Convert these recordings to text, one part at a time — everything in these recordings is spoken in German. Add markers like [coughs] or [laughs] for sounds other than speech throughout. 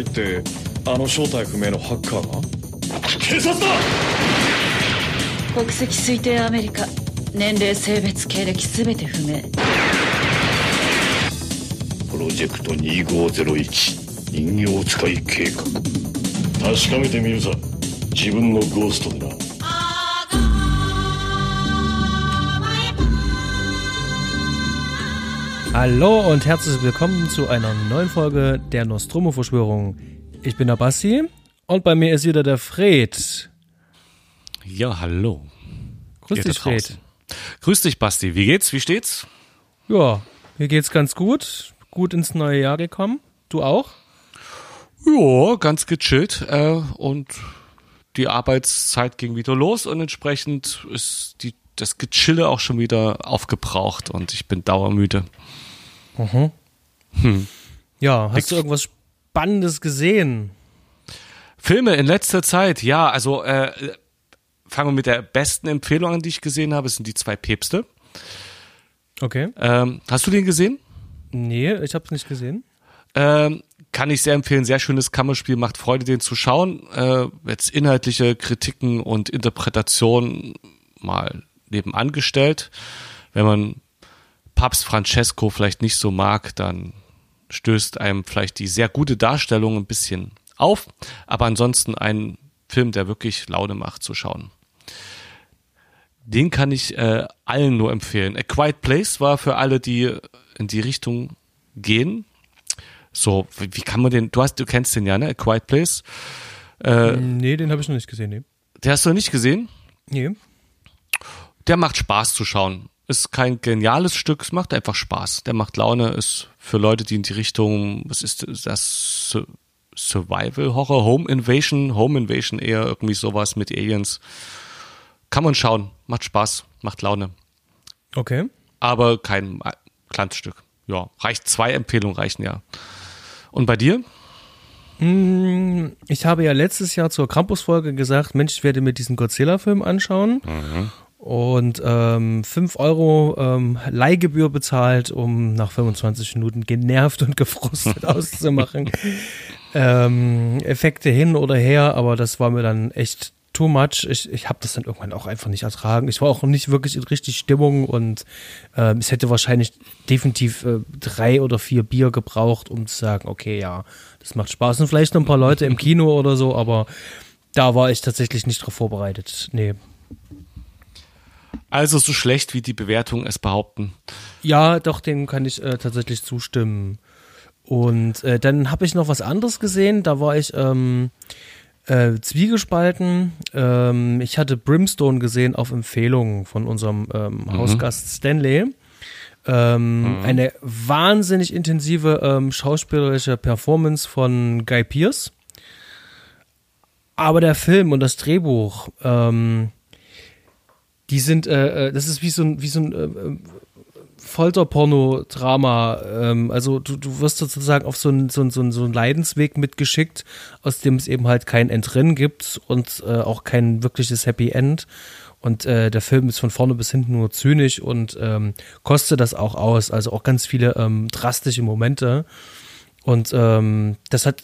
ってあの正体不明のハッカーが？警察だ！国籍推定アメリカ年齢性別経歴全て不明。プロジェクト2501人形使い計画。確かめてみるさ自分のゴーストでな Hallo und herzlich willkommen zu einer neuen Folge der Nostromo-Verschwörung. Ich bin der Basti und bei mir ist wieder der Fred. Ja, hallo. Grüß Ihr dich. Fred. Grüß dich, Basti. Wie geht's? Wie steht's? Ja, mir geht's ganz gut. Gut ins neue Jahr gekommen. Du auch? Ja, ganz gechillt. Äh, und die Arbeitszeit ging wieder los und entsprechend ist die, das Gechille auch schon wieder aufgebraucht und ich bin dauermüde. Ja, hast Ich- du irgendwas Spannendes gesehen? Filme in letzter Zeit, ja, also äh, fangen wir mit der besten Empfehlung an, die ich gesehen habe, es sind die zwei Päpste. Okay. Ähm, hast du den gesehen? Nee, ich hab's nicht gesehen. Ähm, kann ich sehr empfehlen. Sehr schönes Kammerspiel, macht Freude, den zu schauen. Äh, jetzt inhaltliche Kritiken und Interpretationen mal nebenan gestellt. Wenn man Papst Francesco vielleicht nicht so mag, dann stößt einem vielleicht die sehr gute Darstellung ein bisschen auf. Aber ansonsten ein Film, der wirklich Laune macht zu schauen. Den kann ich äh, allen nur empfehlen. A Quiet Place war für alle, die in die Richtung gehen. So, wie, wie kann man den, du hast, du kennst den ja, ne? A Quiet Place. Äh, nee, den habe ich noch nicht gesehen. Nee. Der hast du noch nicht gesehen? nee. Der macht Spaß zu schauen. Ist kein geniales Stück, es macht einfach Spaß. Der macht Laune, ist für Leute, die in die Richtung, was ist das? Su- Survival Horror, Home Invasion, Home Invasion eher irgendwie sowas mit Aliens. Kann man schauen, macht Spaß, macht Laune. Okay. Aber kein Glanzstück. Ja, reicht zwei Empfehlungen reichen ja. Und bei dir? Ich habe ja letztes Jahr zur Krampus-Folge gesagt, Mensch, ich werde mir diesen Godzilla-Film anschauen. Und ähm, 5 Euro ähm, Leihgebühr bezahlt, um nach 25 Minuten genervt und gefrustet [laughs] auszumachen. ähm, Effekte hin oder her, aber das war mir dann echt too much. Ich, ich habe das dann irgendwann auch einfach nicht ertragen. Ich war auch nicht wirklich in richtig Stimmung und ähm, es hätte wahrscheinlich definitiv äh, drei oder vier Bier gebraucht, um zu sagen, okay, ja, das macht Spaß. Und vielleicht noch ein paar Leute im Kino oder so, aber da war ich tatsächlich nicht drauf vorbereitet. Nee. Also so schlecht, wie die Bewertungen es behaupten. Ja, doch, dem kann ich äh, tatsächlich zustimmen. Und äh, dann habe ich noch was anderes gesehen. Da war ich ähm, äh, zwiegespalten. Ähm, ich hatte Brimstone gesehen auf Empfehlung von unserem ähm, Hausgast Stanley. Ähm, Eine wahnsinnig intensive ähm, schauspielerische Performance von Guy Pearce. Aber der Film und das Drehbuch, ähm, die sind, äh, äh, das ist wie so ein, wie so ein äh, äh, Folterporno-Drama. Ähm, also du, du wirst sozusagen auf so einen so so einen- so einen Leidensweg mitgeschickt, aus dem es eben halt kein Entrinnen gibt und äh, auch kein wirkliches Happy End. Und äh, der Film ist von vorne bis hinten nur zynisch und ähm, kostet das auch aus. Also auch ganz viele ähm, drastische Momente. Und ähm, das hat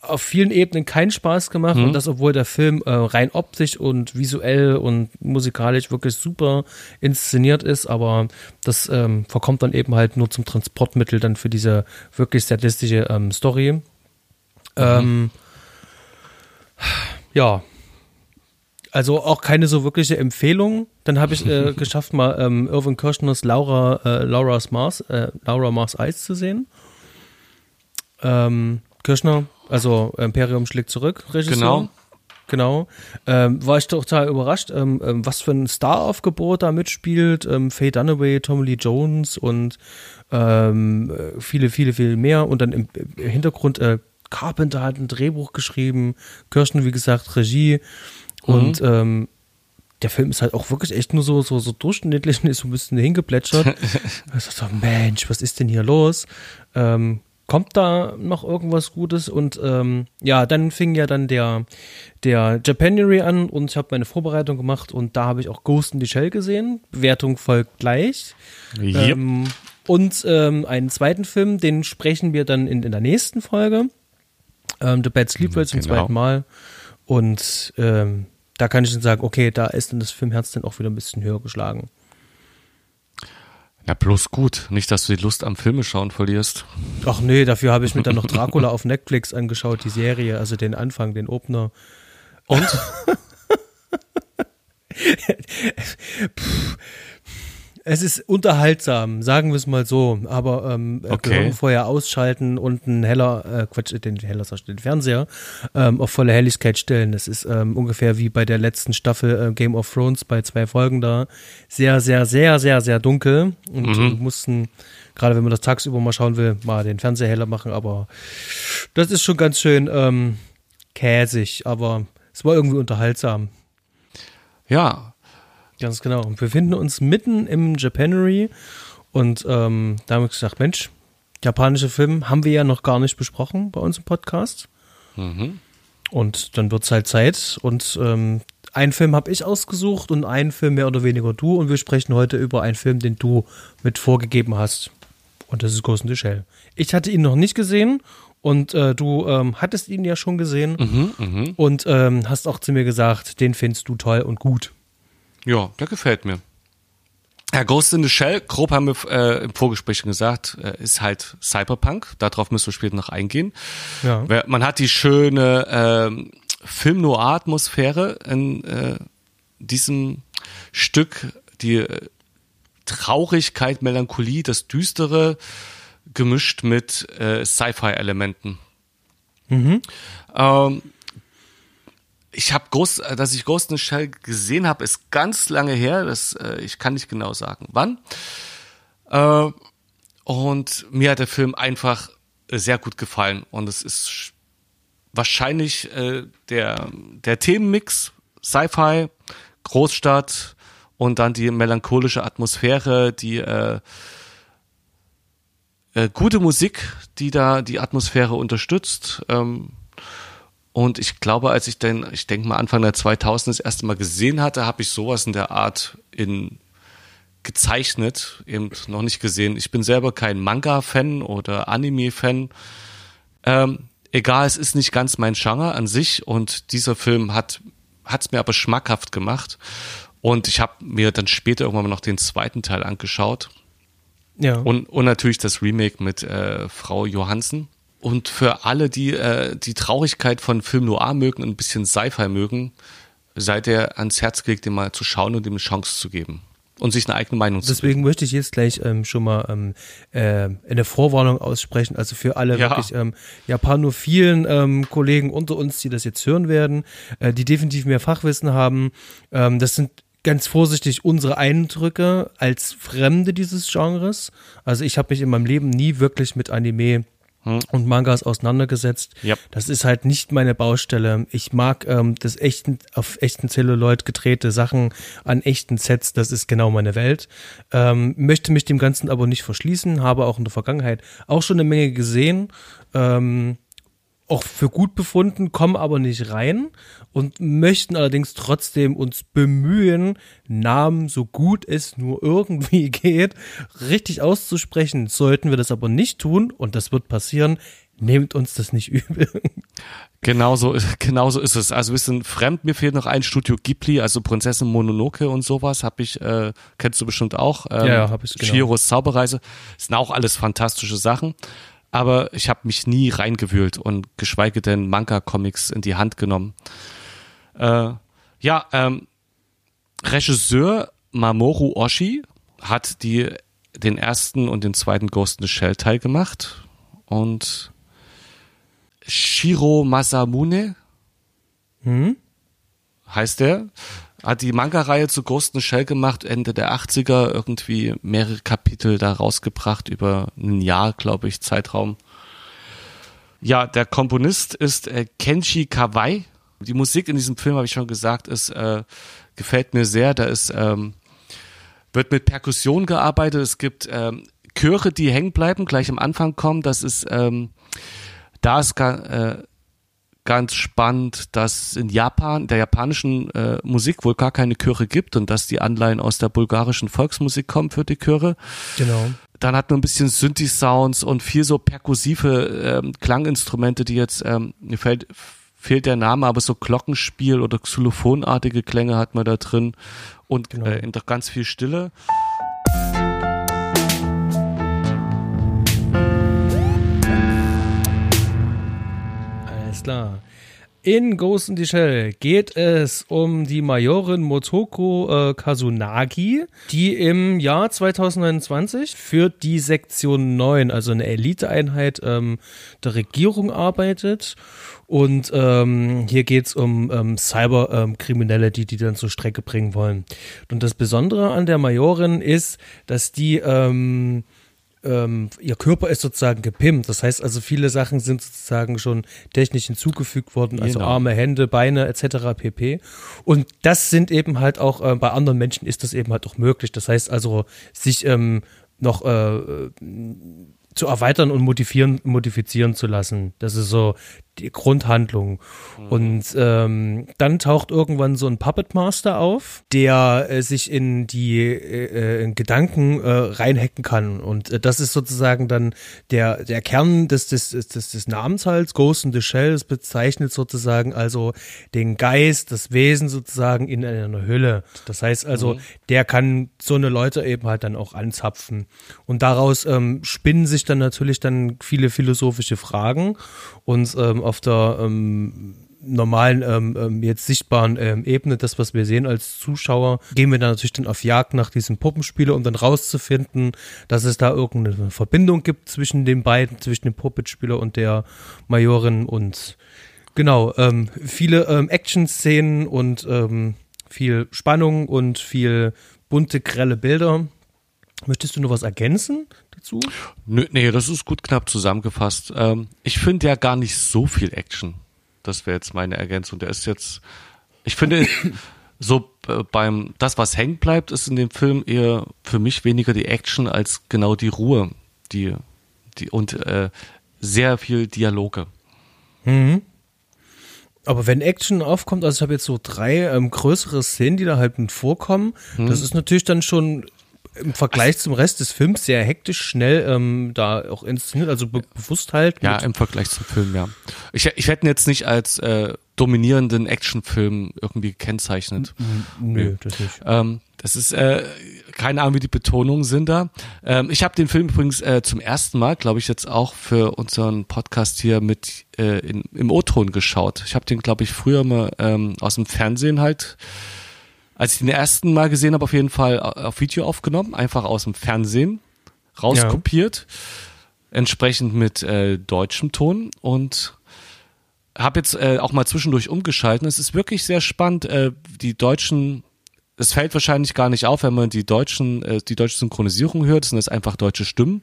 auf vielen Ebenen keinen Spaß gemacht und das, obwohl der Film äh, rein optisch und visuell und musikalisch wirklich super inszeniert ist, aber das ähm, verkommt dann eben halt nur zum Transportmittel dann für diese wirklich sadistische ähm, Story. Ähm, ja, also auch keine so wirkliche Empfehlung. Dann habe ich äh, [laughs] geschafft, mal ähm, Irvin Kirschners Laura, äh, Laura's Mars, äh, Laura Mars Eis zu sehen. Ähm, Kirschner, also Imperium schlägt zurück, Regisseur. Genau. Genau. Ähm, war ich total überrascht, ähm, ähm, was für ein Star-Aufgebot da mitspielt. Ähm, Faye Dunaway, Tommy Lee Jones und ähm, äh, viele, viele, viele mehr. Und dann im, im Hintergrund äh, Carpenter hat ein Drehbuch geschrieben, Kirschner, wie gesagt, Regie. Und ähm, der Film ist halt auch wirklich echt nur so, so, so durchschnittlich und [laughs] ist so ein bisschen hingeplätschert. ich [laughs] dachte, so, Mensch, was ist denn hier los? Ähm, kommt da noch irgendwas Gutes? Und ähm, ja, dann fing ja dann der, der Japanuary an und ich habe meine Vorbereitung gemacht und da habe ich auch Ghost in the Shell gesehen. Bewertung folgt gleich. Yep. Ähm, und ähm, einen zweiten Film, den sprechen wir dann in, in der nächsten Folge. Ähm, The Bad Sleep World zum Genau. zweiten Mal. Und ähm, da kann ich dann sagen, okay, da ist dann das Filmherz dann auch wieder ein bisschen höher geschlagen. Ja, bloß gut. Nicht, dass du die Lust am Filme schauen verlierst. Ach nee, dafür habe ich mir dann noch Dracula auf Netflix angeschaut, die Serie, also den Anfang, den Opener. Und? [laughs] Es ist unterhaltsam, sagen wir es mal so, aber ähm, Okay. Gehirn vorher ausschalten und einen heller, äh, Quatsch, den heller, den Fernseher ähm, auf volle Helligkeit stellen. Das ist ähm, ungefähr wie bei der letzten Staffel äh, Game of Thrones bei zwei Folgen da. Sehr, sehr, sehr, sehr, sehr dunkel und Mhm. wir mussten, gerade wenn man das tagsüber mal schauen will, mal den Fernseher heller machen, aber das ist schon ganz schön ähm, käsig, aber es war irgendwie unterhaltsam. Ja, Ganz genau. Und wir befinden uns mitten im Japanery und ähm, da haben wir gesagt, Mensch, japanische Film haben wir ja noch gar nicht besprochen bei uns im Podcast. Und dann wird es halt Zeit und ähm, einen Film habe ich ausgesucht und einen Film mehr oder weniger du und wir sprechen heute über einen Film, den du mit vorgegeben hast. Und das ist Ghost in the Shell. Ich hatte ihn noch nicht gesehen und äh, du ähm, hattest ihn ja schon gesehen und ähm, hast auch zu mir gesagt, den findest du toll und gut. Ja, der gefällt mir. Ja, Ghost in the Shell, grob haben wir äh, im Vorgespräch schon gesagt, äh, ist halt Cyberpunk. Darauf müssen wir später noch eingehen. Ja. Man hat die schöne ähm, Film-Noir-Atmosphäre in äh, diesem Stück, die äh, Traurigkeit, Melancholie, das Düstere, gemischt mit äh, Sci-Fi-Elementen. Ähm, ich habe Ghost, äh, dass ich Ghost in the Shell gesehen habe, ist ganz lange her. Das, äh, ich kann nicht genau sagen, wann. Äh, und mir hat der Film einfach äh, sehr gut gefallen. Und es ist sch- wahrscheinlich äh, der, der Themenmix, Sci-Fi, Großstadt und dann die melancholische Atmosphäre, die äh, äh, gute Musik, die da die Atmosphäre unterstützt. Ähm, und ich glaube, als ich dann, ich denke mal Anfang der 2000 das erste Mal gesehen hatte, habe ich sowas in der Art in gezeichnet, eben noch nicht gesehen. Ich bin selber kein Manga-Fan oder Anime-Fan. Ähm, egal, es ist nicht ganz mein Genre an sich und dieser Film hat es mir aber schmackhaft gemacht. Und ich habe mir dann später irgendwann mal noch den zweiten Teil angeschaut. Ja. Und, und natürlich das Remake mit äh, Frau Johansen. Und für alle, die äh, die Traurigkeit von Film Noir mögen und ein bisschen Sci-Fi mögen, seid ihr ans Herz gelegt, den mal zu schauen und ihm eine Chance zu geben. Und sich eine eigene Meinung zu Deswegen möchte ich jetzt gleich ähm, schon mal ähm, äh, eine Vorwarnung aussprechen. Also für alle Ja. wirklich ähm, japanophilen ähm, Kollegen unter uns, die das jetzt hören werden, äh, die definitiv mehr Fachwissen haben. Ähm, das sind ganz vorsichtig unsere Eindrücke als Fremde dieses Genres. Also ich habe mich in meinem Leben nie wirklich mit Anime und Mangas auseinandergesetzt. Yep. Das ist halt nicht meine Baustelle. Ich mag ähm, das echten, auf echten Celluloid gedrehte Sachen an echten Sets, das ist genau meine Welt. Ähm, möchte mich dem Ganzen aber nicht verschließen, habe auch in der Vergangenheit auch schon eine Menge gesehen. Ähm, auch für gut befunden, kommen aber nicht rein und möchten allerdings trotzdem uns bemühen, Namen so gut es nur irgendwie [laughs] geht, richtig auszusprechen. Sollten wir das aber nicht tun, und das wird passieren, nehmt uns das nicht [laughs] übel. Genauso, genauso ist es. Also ein bisschen fremd. Mir fehlt noch ein Studio Ghibli, also Prinzessin Mononoke und sowas. Hab ich, äh, kennst du bestimmt auch. Ähm, Ja, ja, hab ich, genau. Chihiros Zauberreise. Das sind auch alles fantastische Sachen. Aber ich habe mich nie reingewühlt und geschweige denn Manga-Comics in die Hand genommen. Äh, ja, ähm, Regisseur Mamoru Oshii hat die, den ersten und den zweiten Ghost in the Shell Teil gemacht. Und Shiro Masamune heißt der, hat die Manga-Reihe zu Ghost in Shell gemacht, Ende der 80er, irgendwie mehrere Kapitel da rausgebracht, über ein Jahr, glaube ich, Zeitraum. Ja, der Komponist ist äh, Kenshi Kawai. Die Musik in diesem Film, habe ich schon gesagt, ist, äh, gefällt mir sehr. Da ist, ähm, wird mit Perkussion gearbeitet. Es gibt ähm, Chöre, die hängen bleiben, gleich am Anfang kommen. Das ist ähm, da ist äh, ganz spannend, dass in Japan, der japanischen äh, Musik wohl gar keine Chöre gibt und dass die Anleihen aus der bulgarischen Volksmusik kommen für die Chöre. Genau. Dann hat man ein bisschen Synthi-Sounds und viel so perkussive ähm, Klanginstrumente, die jetzt, ähm, mir fällt, fehlt der Name, aber so Glockenspiel oder Xylophonartige Klänge hat man da drin und Genau. äh, doch ganz viel Stille. Klar. In Ghost in the Shell geht es um die Majorin Motoko äh, Kazunagi, die im Jahr 2029 für die Sektion 9, also eine Eliteeinheit ähm, der Regierung arbeitet. Und ähm, hier geht's um ähm, Cyberkriminelle, die die dann zur Strecke bringen wollen. Und das Besondere an der Majorin ist, dass die ähm, ihr Körper ist sozusagen gepimpt. Das heißt also, viele Sachen sind sozusagen schon technisch hinzugefügt worden, also Genau. Arme, Hände, Beine etc. pp. Und das sind eben halt auch, äh, bei anderen Menschen ist das eben halt auch möglich. Das heißt also, sich ähm, noch äh, äh, zu erweitern und modifizieren, modifizieren zu lassen. Das ist so die Grundhandlung. Und ähm, dann taucht irgendwann so ein Puppet Master auf, der äh, sich in die äh, äh, in Gedanken äh, reinhacken kann. Und äh, das ist sozusagen dann der, der Kern des, des, des, des, Namens halt, Ghost in the Shell. Es bezeichnet sozusagen also den Geist, das Wesen sozusagen in einer Hülle. Das heißt also, der kann so eine Leute eben halt dann auch anzapfen. Und daraus ähm, spinnen sich dann natürlich dann viele philosophische Fragen. Und ähm, auf der ähm, normalen, ähm, ähm, jetzt sichtbaren ähm, Ebene, das, was wir sehen als Zuschauer, gehen wir dann natürlich dann auf Jagd nach diesem Puppenspieler, um dann rauszufinden, dass es da irgendeine Verbindung gibt zwischen den beiden, zwischen dem Puppetspieler und der Majorin und genau, ähm, viele ähm, Action-Szenen und ähm, viel Spannung und viel bunte, grelle Bilder. Möchtest du noch was ergänzen dazu? Nö, nee, das ist gut knapp zusammengefasst. Ähm, ich finde ja gar nicht so viel Action. Das wäre jetzt meine Ergänzung. Der ist jetzt, ich finde, [coughs] so äh, beim, das, was hängen bleibt, ist in dem Film eher für mich weniger die Action als genau die Ruhe, die, die und äh, sehr viel Dialoge. Aber wenn Action aufkommt, also ich habe jetzt so drei ähm, größere Szenen, die da halt mit vorkommen, Hm. das ist natürlich dann schon im Vergleich zum Rest des Films sehr hektisch, schnell ähm, da auch inszeniert, also be bewusst halt. Ja, im Vergleich zum Film, ja. Ich, ich hätte ihn jetzt nicht als äh, dominierenden Actionfilm irgendwie gekennzeichnet. nö, das nicht. Ähm, das ist äh, keine Ahnung, wie die Betonungen sind da. Ähm, ich habe den Film übrigens äh, zum ersten Mal, glaube ich, jetzt auch für unseren Podcast hier mit äh, in, im O-Ton geschaut. Ich habe den, glaube ich, früher mal ähm, aus dem Fernsehen halt, als ich den ersten Mal gesehen habe, auf jeden Fall au- auf Video aufgenommen, einfach aus dem Fernsehen rauskopiert, entsprechend mit äh, deutschem Ton und habe jetzt äh, auch mal zwischendurch umgeschalten. Es ist wirklich sehr spannend, äh, die deutschen es fällt wahrscheinlich gar nicht auf, wenn man die deutschen, äh, die deutsche Synchronisierung hört, sind das einfach deutsche Stimmen.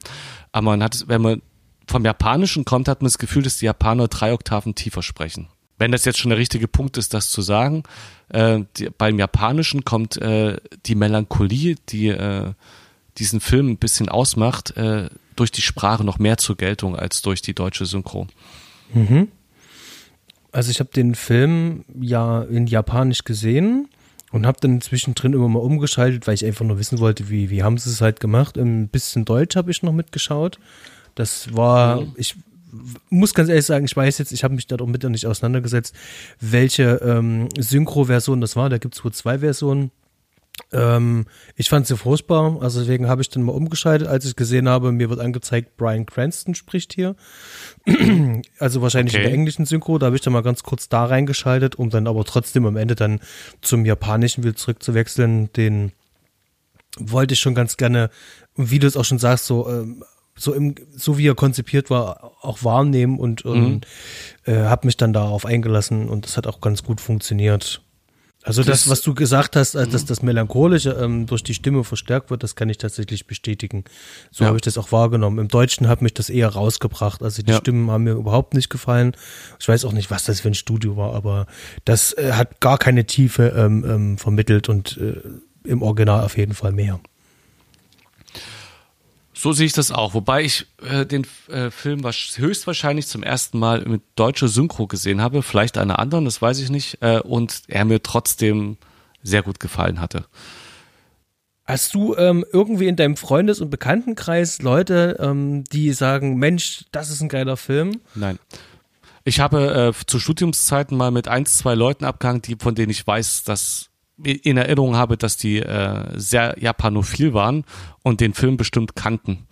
Aber man hat, wenn man vom Japanischen kommt, hat man das Gefühl, dass die Japaner drei Oktaven tiefer sprechen. Wenn das jetzt schon der richtige Punkt ist, das zu sagen, äh, die, beim Japanischen kommt äh, die Melancholie, die äh, diesen Film ein bisschen ausmacht, äh, durch die Sprache noch mehr zur Geltung als durch die deutsche Synchro. Also ich habe den Film ja in Japanisch gesehen und habe dann zwischendrin immer mal umgeschaltet, weil ich einfach nur wissen wollte, wie, wie haben sie es halt gemacht. Ein bisschen Deutsch habe ich noch mitgeschaut. Das war, ich muss ganz ehrlich sagen, ich weiß jetzt, ich habe mich damit noch nicht auseinandergesetzt, welche ähm, Synchro-Version das war. Da gibt es wohl zwei Versionen. Ähm, ich fand sie furchtbar, also deswegen habe ich dann mal umgeschaltet, als ich gesehen habe, mir wird angezeigt, Brian Cranston spricht hier. [clears throat] also wahrscheinlich in Okay. der englischen Synchro, da habe ich dann mal ganz kurz da reingeschaltet, um dann aber trotzdem am Ende dann zum japanischen wieder zurückzuwechseln. Den wollte ich schon ganz gerne, wie du es auch schon sagst, so, ähm, so, im, so wie er konzipiert war, auch wahrnehmen und, und äh, habe mich dann darauf eingelassen und das hat auch ganz gut funktioniert. Also das, Das- was du gesagt hast, äh, dass das Melancholische ähm, durch die Stimme verstärkt wird, das kann ich tatsächlich bestätigen. So Ja. habe ich das auch wahrgenommen. Im Deutschen hat mich das eher rausgebracht. Also die Ja. Stimmen haben mir überhaupt nicht gefallen. Ich weiß auch nicht, was das für ein Studio war, aber das äh, hat gar keine Tiefe ähm, ähm, vermittelt und äh, im Original auf jeden Fall mehr. So sehe ich das auch. Wobei ich äh, den äh, Film höchstwahrscheinlich zum ersten Mal mit deutscher Synchro gesehen habe. Vielleicht einer anderen, das weiß ich nicht. Äh, und er mir trotzdem sehr gut gefallen hatte. Hast du ähm, irgendwie in deinem Freundes- und Bekanntenkreis Leute, ähm, die sagen, Mensch, das ist ein geiler Film? Nein. Ich habe äh, zu Studiumszeiten mal mit ein, zwei Leuten abgehangen, die, von denen ich weiß, dass in Erinnerung habe, dass die äh, sehr japanophil waren und den Film bestimmt kannten.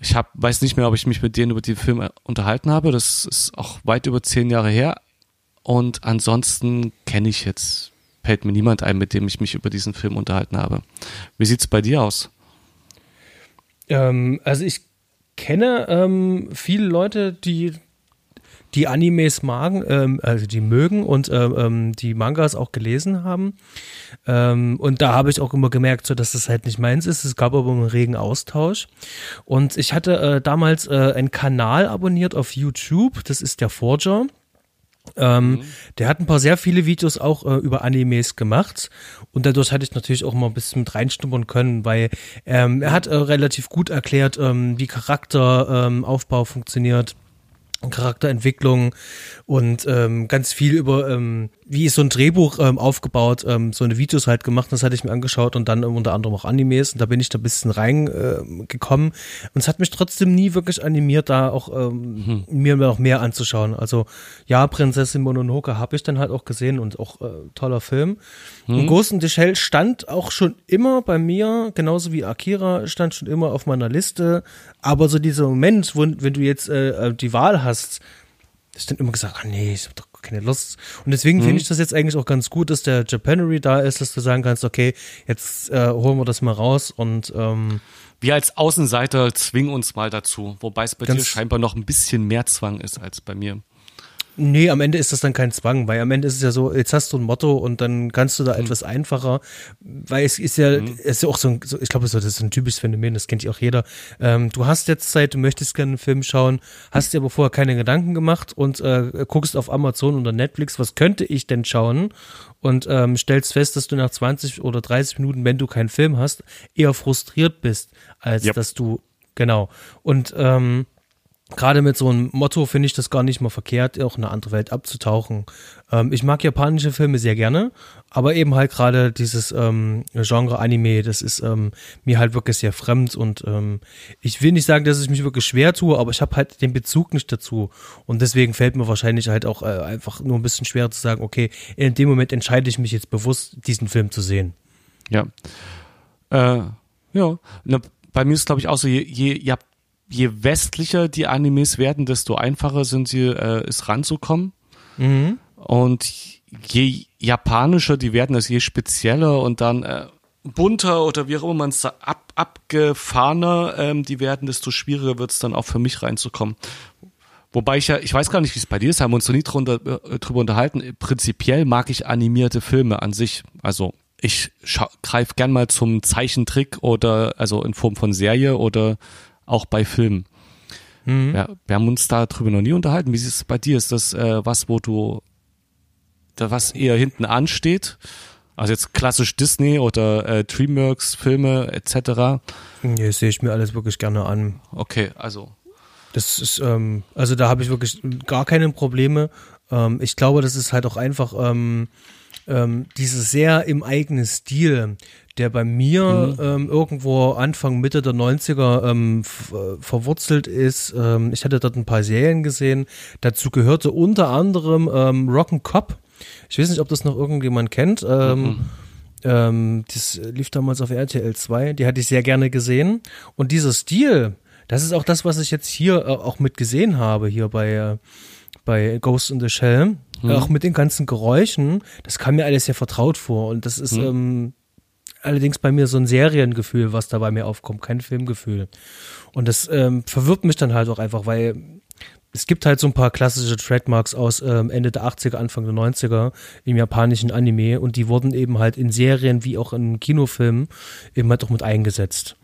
Ich hab, weiß nicht mehr, ob ich mich mit denen über den Film unterhalten habe. Das ist auch weit über zehn Jahre her. Und ansonsten kenne ich jetzt fällt mir niemand ein, mit dem ich mich über diesen Film unterhalten habe. Wie sieht's bei dir aus? Ähm, also ich kenne ähm, viele Leute, die die Animes magen, ähm, also die mögen und ähm, ähm, die Mangas auch gelesen haben. Ähm, und da habe ich auch immer gemerkt, so dass das halt nicht meins ist. Es gab aber einen regen Austausch. Und ich hatte äh, damals äh, einen Kanal abonniert auf YouTube. Das ist der Forger. Ähm, mhm. Der hat ein paar sehr viele Videos auch äh, über Animes gemacht und dadurch hatte ich natürlich auch mal ein bisschen mit reinstummern können, weil ähm, er hat äh, relativ gut erklärt, ähm, wie Charakteraufbau ähm, funktioniert, Charakterentwicklung und ähm, ganz viel über, ähm, wie ist so ein Drehbuch ähm, aufgebaut, ähm, so eine Videos halt gemacht, das hatte ich mir angeschaut und dann unter anderem auch Animes und da bin ich da ein bisschen reingekommen äh, und es hat mich trotzdem nie wirklich animiert, da auch ähm, mhm. mir noch mehr anzuschauen. Also ja, Prinzessin Mononoke habe ich dann halt auch gesehen und auch äh, toller Film. Mhm. Und Ghost in the Shell stand auch schon immer bei mir, genauso wie Akira stand schon immer auf meiner Liste, aber so dieser Moment, wo, wenn du jetzt äh, äh die Wahl hast, ich dann immer gesagt, ah nee, ich hab doch keine Lust. Und deswegen mhm. finde ich das jetzt eigentlich auch ganz gut, dass der Japanery da ist, dass du sagen kannst, okay, jetzt äh, holen wir das mal raus und ähm, wir als Außenseiter zwingen uns mal dazu, wobei es bei dir scheinbar noch ein bisschen mehr Zwang ist als bei mir. Nee, am Ende ist das dann kein Zwang, weil am Ende ist es ja so, jetzt hast du ein Motto und dann kannst du da mhm. etwas einfacher, weil es ist ja, mhm. es ist ja auch so, ein, so ich glaube, das ist ein typisches Phänomen, das kennt ja auch jeder. Ähm, du hast jetzt Zeit, du möchtest gerne einen Film schauen, hast dir aber vorher keine Gedanken gemacht und äh, guckst auf Amazon oder Netflix, was könnte ich denn schauen? Und ähm, stellst fest, dass du nach 20 oder 30 Minuten, wenn du keinen Film hast, eher frustriert bist, als yep. dass du, genau. Und ähm, gerade mit so einem Motto finde ich das gar nicht mal verkehrt, auch in eine andere Welt abzutauchen. Ähm, ich mag japanische Filme sehr gerne, aber eben halt gerade dieses ähm, Genre Anime, das ist ähm, mir halt wirklich sehr fremd und ähm, ich will nicht sagen, dass ich mich wirklich schwer tue, aber ich habe halt den Bezug nicht dazu und deswegen fällt mir wahrscheinlich halt auch äh, einfach nur ein bisschen schwer zu sagen, okay, in dem Moment entscheide ich mich jetzt bewusst, diesen Film zu sehen. Ja. Äh, ja. Na, bei mir ist glaube ich auch so, je, je, je je westlicher die Animes werden, desto einfacher sind sie, äh, es ranzukommen. Mhm. Und je japanischer die werden, also je spezieller und dann äh, bunter oder wie auch immer man es ab, abgefahrener ähm, die werden, desto schwieriger wird es dann auch für mich reinzukommen. Wobei ich ja, ich weiß gar nicht, wie es bei dir ist, haben wir uns noch nie drunter, äh, drüber unterhalten. Prinzipiell mag ich animierte Filme an sich. Also ich greife gern mal zum Zeichentrick oder also in Form von Serie oder auch bei Filmen. Mhm. Ja, wir haben uns darüber noch nie unterhalten. Wie ist es bei dir? Ist das äh, was, wo du da was eher hinten ansteht? Also jetzt klassisch Disney oder äh, DreamWorks Filme etc. Nee, sehe ich mir alles wirklich gerne an. Okay, also das ist ähm, also da habe ich wirklich gar keine Probleme. Ähm, ich glaube, das ist halt auch einfach ähm, ähm, dieses sehr im eigenen Stil der bei mir mhm. ähm, irgendwo Anfang, Mitte der 90er ähm, äh, verwurzelt ist. Ähm, ich hatte dort ein paar Serien gesehen. Dazu gehörte unter anderem ähm, Rock'n'Cop. Ich weiß nicht, ob das noch irgendjemand kennt. Ähm, mhm. ähm, das lief damals auf RTL 2. Die hatte ich sehr gerne gesehen. Und dieser Stil, das ist auch das, was ich jetzt hier äh, auch mit gesehen habe, hier bei, äh, bei Ghost in the Shell. Mhm. Auch mit den ganzen Geräuschen, das kam mir alles sehr vertraut vor. Und das ist, mhm. ähm, allerdings bei mir so ein Seriengefühl, was da bei mir aufkommt, kein Filmgefühl. Und das ähm, verwirrt mich dann halt auch einfach, weil es gibt halt so ein paar klassische Trademarks aus ähm, Ende der 80er, Anfang der 90er im japanischen Anime und die wurden eben halt in Serien wie auch in Kinofilmen eben halt auch mit eingesetzt.